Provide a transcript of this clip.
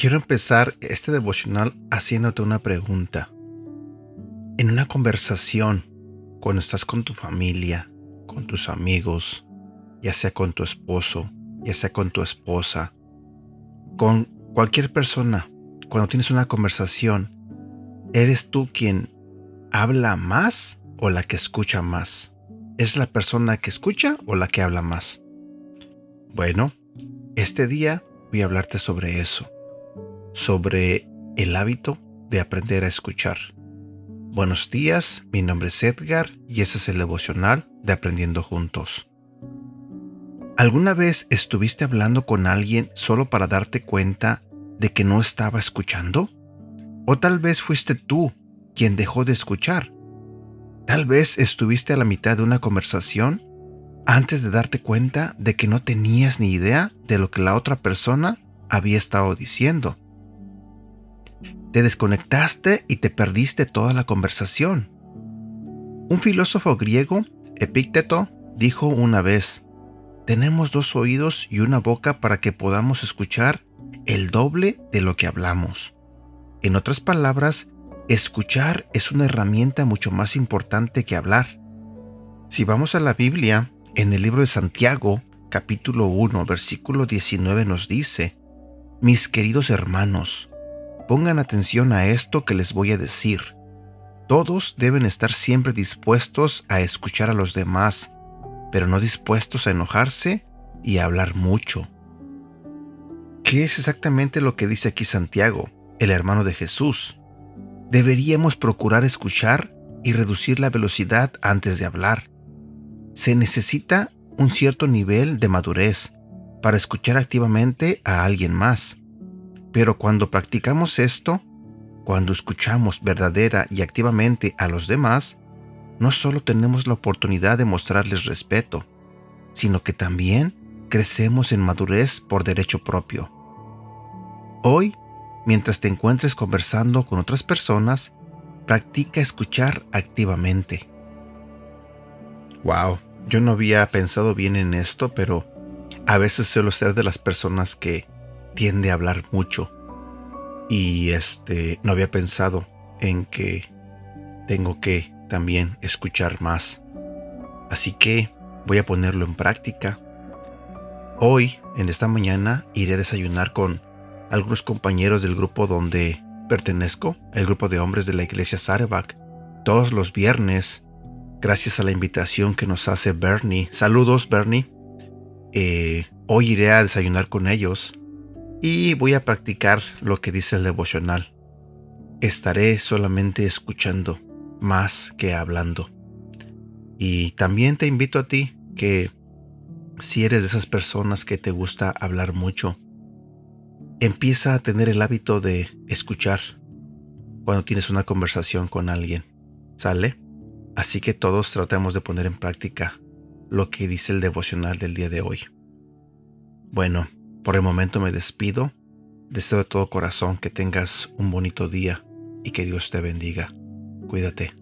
Quiero empezar este devocional haciéndote una pregunta. En una conversación, cuando estás con tu familia, con tus amigos, ya sea con tu esposo, ya sea con tu esposa, con cualquier persona, cuando tienes una conversación, ¿eres tú quien habla más o la que escucha más? ¿Es la persona que escucha o la que habla más? Bueno, este día voy a hablarte sobre eso sobre el hábito de aprender a escuchar. Buenos días, mi nombre es Edgar y este es el devocional de Aprendiendo Juntos. ¿Alguna vez estuviste hablando con alguien solo para darte cuenta de que no estaba escuchando? ¿O tal vez fuiste tú quien dejó de escuchar? Tal vez estuviste a la mitad de una conversación antes de darte cuenta de que no tenías ni idea de lo que la otra persona había estado diciendo. Te desconectaste y te perdiste toda la conversación. Un filósofo griego, Epícteto, dijo una vez, tenemos dos oídos y una boca para que podamos escuchar el doble de lo que hablamos. En otras palabras, escuchar es una herramienta mucho más importante que hablar. Si vamos a la Biblia, en el libro de Santiago, capítulo 1, versículo 19 nos dice, Mis queridos hermanos, Pongan atención a esto que les voy a decir. Todos deben estar siempre dispuestos a escuchar a los demás, pero no dispuestos a enojarse y a hablar mucho. ¿Qué es exactamente lo que dice aquí Santiago, el hermano de Jesús? Deberíamos procurar escuchar y reducir la velocidad antes de hablar. Se necesita un cierto nivel de madurez para escuchar activamente a alguien más. Pero cuando practicamos esto, cuando escuchamos verdadera y activamente a los demás, no solo tenemos la oportunidad de mostrarles respeto, sino que también crecemos en madurez por derecho propio. Hoy, mientras te encuentres conversando con otras personas, practica escuchar activamente. Wow, yo no había pensado bien en esto, pero a veces suelo ser de las personas que tiende a hablar mucho. Y este no había pensado en que tengo que también escuchar más. Así que voy a ponerlo en práctica. Hoy, en esta mañana, iré a desayunar con algunos compañeros del grupo donde pertenezco, el grupo de hombres de la iglesia Sarebach, todos los viernes, gracias a la invitación que nos hace Bernie. Saludos, Bernie. Eh, hoy iré a desayunar con ellos y voy a practicar lo que dice el devocional. Estaré solamente escuchando más que hablando. Y también te invito a ti que si eres de esas personas que te gusta hablar mucho, empieza a tener el hábito de escuchar cuando tienes una conversación con alguien. ¿Sale? Así que todos tratemos de poner en práctica lo que dice el devocional del día de hoy. Bueno, por el momento me despido. Deseo de todo corazón que tengas un bonito día y que Dios te bendiga. Cuídate.